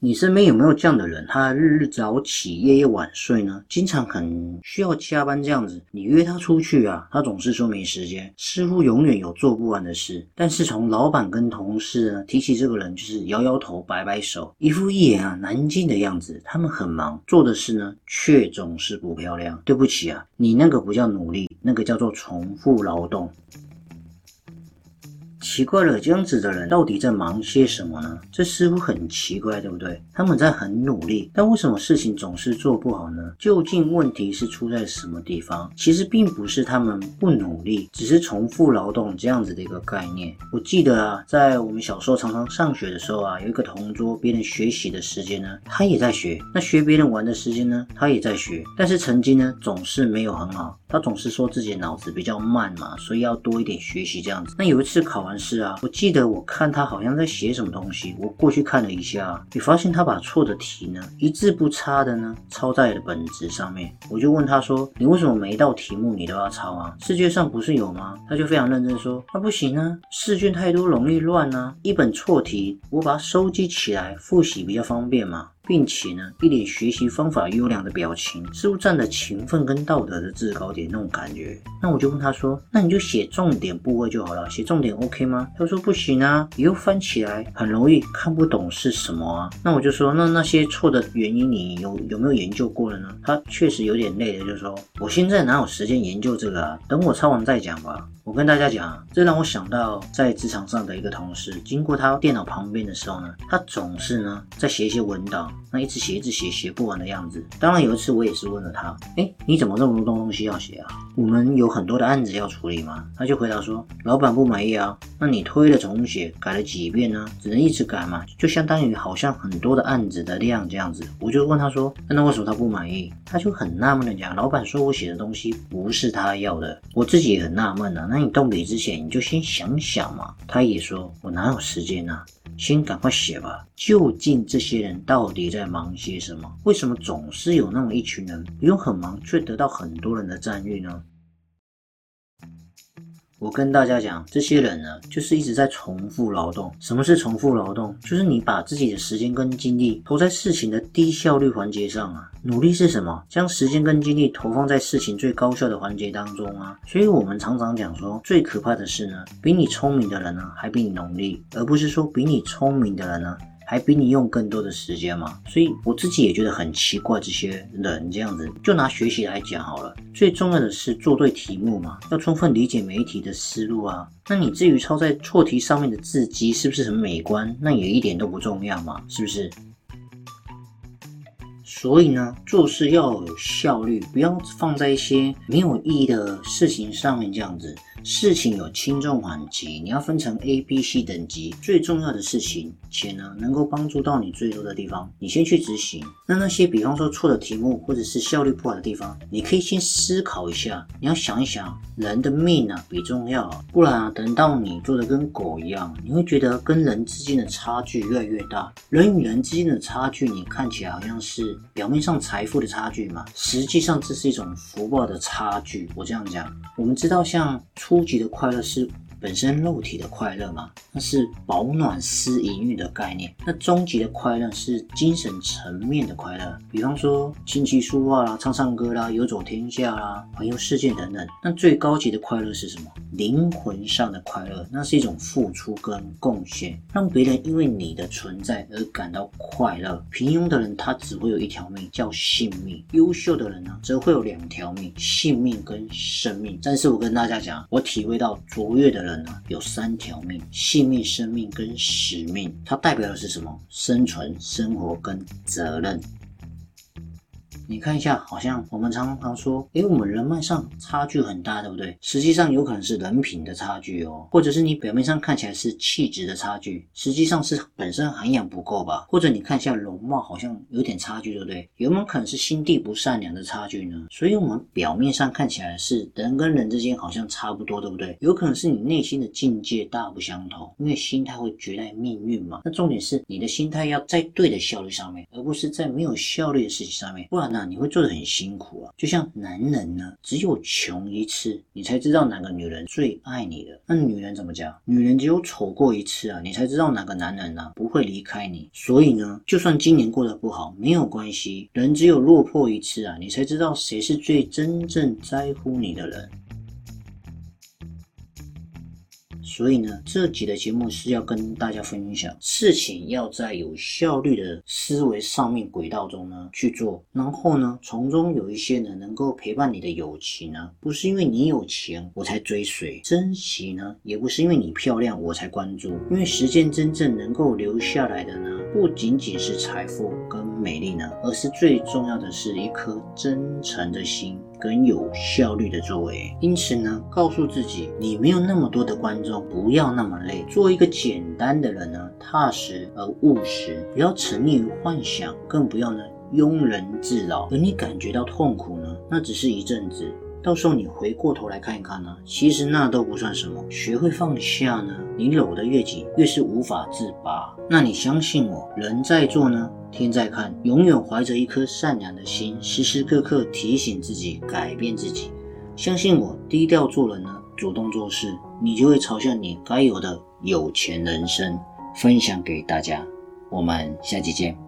你身边有没有这样的人？他日日早起，夜夜晚睡呢？经常很需要加班这样子。你约他出去啊，他总是说没时间，似乎永远有做不完的事。但是从老板跟同事呢提起这个人，就是摇摇头，摆摆手，一副一言啊难尽的样子。他们很忙，做的事呢却总是不漂亮。对不起啊，你那个不叫努力，那个叫做重复劳动。奇怪了，这样子的人到底在忙些什么呢？这似乎很奇怪，对不对？他们在很努力，但为什么事情总是做不好呢？究竟问题是出在什么地方？其实并不是他们不努力，只是重复劳动这样子的一个概念。我记得啊，在我们小时候常常上学的时候啊，有一个同桌，别人学习的时间呢，他也在学；那学别人玩的时间呢，他也在学。但是成绩呢，总是没有很好。他总是说自己脑子比较慢嘛，所以要多一点学习这样子。那有一次考完试啊，我记得我看他好像在写什么东西，我过去看了一下，也发现他把错的题呢一字不差的呢抄在了本子上面。我就问他说：“你为什么每一道题目你都要抄啊？试卷上不是有吗？”他就非常认真说：“那不行啊，试卷太多容易乱啊，一本错题我把它收集起来复习比较方便嘛。”并且呢，一脸学习方法优良的表情，似乎站在勤奋跟道德的制高点那种感觉。那我就问他说：“那你就写重点部位就好了，写重点 OK 吗？”他说：“不行啊，以后翻起来很容易看不懂是什么啊。”那我就说：“那那些错的原因你有有没有研究过了呢？”他确实有点累了，就说：“我现在哪有时间研究这个啊？等我抄完再讲吧。”我跟大家讲，这让我想到在职场上的一个同事，经过他电脑旁边的时候呢，他总是呢在写一些文档，那一直写一直写，写不完的样子。当然有一次我也是问了他，哎，你怎么这么多东西要写啊？我们有很多的案子要处理吗？他就回答说，老板不满意啊，那你推了重写，改了几遍呢？只能一直改嘛，就相当于好像很多的案子的量这样子。我就问他说，那为什么他不满意？他就很纳闷的讲，老板说我写的东西不是他要的，我自己也很纳闷啊。那你动笔之前，你就先想想嘛。他也说，我哪有时间呢？先赶快写吧。究竟这些人到底在忙些什么？为什么总是有那么一群人不用很忙，却得到很多人的赞誉呢？我跟大家讲，这些人呢，就是一直在重复劳动。什么是重复劳动？就是你把自己的时间跟精力投在事情的低效率环节上啊。努力是什么？将时间跟精力投放在事情最高效的环节当中啊。所以我们常常讲说，最可怕的是呢，比你聪明的人呢，还比你努力，而不是说比你聪明的人呢。还比你用更多的时间嘛？所以我自己也觉得很奇怪，这些人这样子。就拿学习来讲好了，最重要的是做对题目嘛，要充分理解每一题的思路啊。那你至于抄在错题上面的字迹是不是很美观，那也一点都不重要嘛，是不是？所以呢，做事要有效率，不要放在一些没有意义的事情上面这样子。事情有轻重缓急，你要分成 A、B、C 等级。最重要的事情，且呢能够帮助到你最多的地方，你先去执行。那那些比方说错的题目，或者是效率不好的地方，你可以先思考一下。你要想一想，人的命啊比重要，不然啊等到你做的跟狗一样，你会觉得跟人之间的差距越来越大。人与人之间的差距，你看起来好像是表面上财富的差距嘛，实际上这是一种福报的差距。我这样讲，我们知道像。初级的快乐是。本身肉体的快乐嘛，那是保暖思淫欲的概念。那终极的快乐是精神层面的快乐，比方说琴棋书画啦、唱唱歌啦、游走天下啦、环游世界等等。那最高级的快乐是什么？灵魂上的快乐，那是一种付出跟贡献，让别人因为你的存在而感到快乐。平庸的人他只会有一条命，叫性命；优秀的人呢，则会有两条命，性命跟生命。但是我跟大家讲，我体会到卓越的。人呢有三条命：性命、生命跟使命。它代表的是什么？生存、生活跟责任。你看一下，好像我们常常说，诶，我们人脉上差距很大，对不对？实际上有可能是人品的差距哦，或者是你表面上看起来是气质的差距，实际上是本身涵养不够吧？或者你看一下容貌，好像有点差距，对不对？有没有可能是心地不善良的差距呢？所以，我们表面上看起来是人跟人之间好像差不多，对不对？有可能是你内心的境界大不相同，因为心态会决定命运嘛。那重点是你的心态要在对的效率上面，而不是在没有效率的事情上面，不然呢，你会做的很辛苦啊。就像男人呢，只有穷一次，你才知道哪个女人最爱你的。那女人怎么讲？女人只有丑过一次啊，你才知道哪个男人呢不会离开你。所以呢，就算今年过得不好，没有关系。人只有落魄一次啊，你才知道谁是最真正在乎你的人。所以呢，这集的节目是要跟大家分享，事情要在有效率的思维上面轨道中呢去做，然后呢，从中有一些呢能够陪伴你的友情呢，不是因为你有钱我才追随，珍惜呢，也不是因为你漂亮我才关注，因为时间真正能够留下来的呢，不仅仅是财富跟美丽呢，而是最重要的是一颗真诚的心。跟有效率的作为，因此呢，告诉自己你没有那么多的观众，不要那么累，做一个简单的人呢，踏实而务实，不要沉溺于幻想，更不要呢庸人自扰。而你感觉到痛苦呢，那只是一阵子。到时候你回过头来看一看呢，其实那都不算什么。学会放下呢，你搂得越紧，越是无法自拔。那你相信我，人在做呢，天在看。永远怀着一颗善良的心，时时刻刻提醒自己改变自己。相信我，低调做人呢，主动做事，你就会朝向你该有的有钱人生。分享给大家，我们下期见。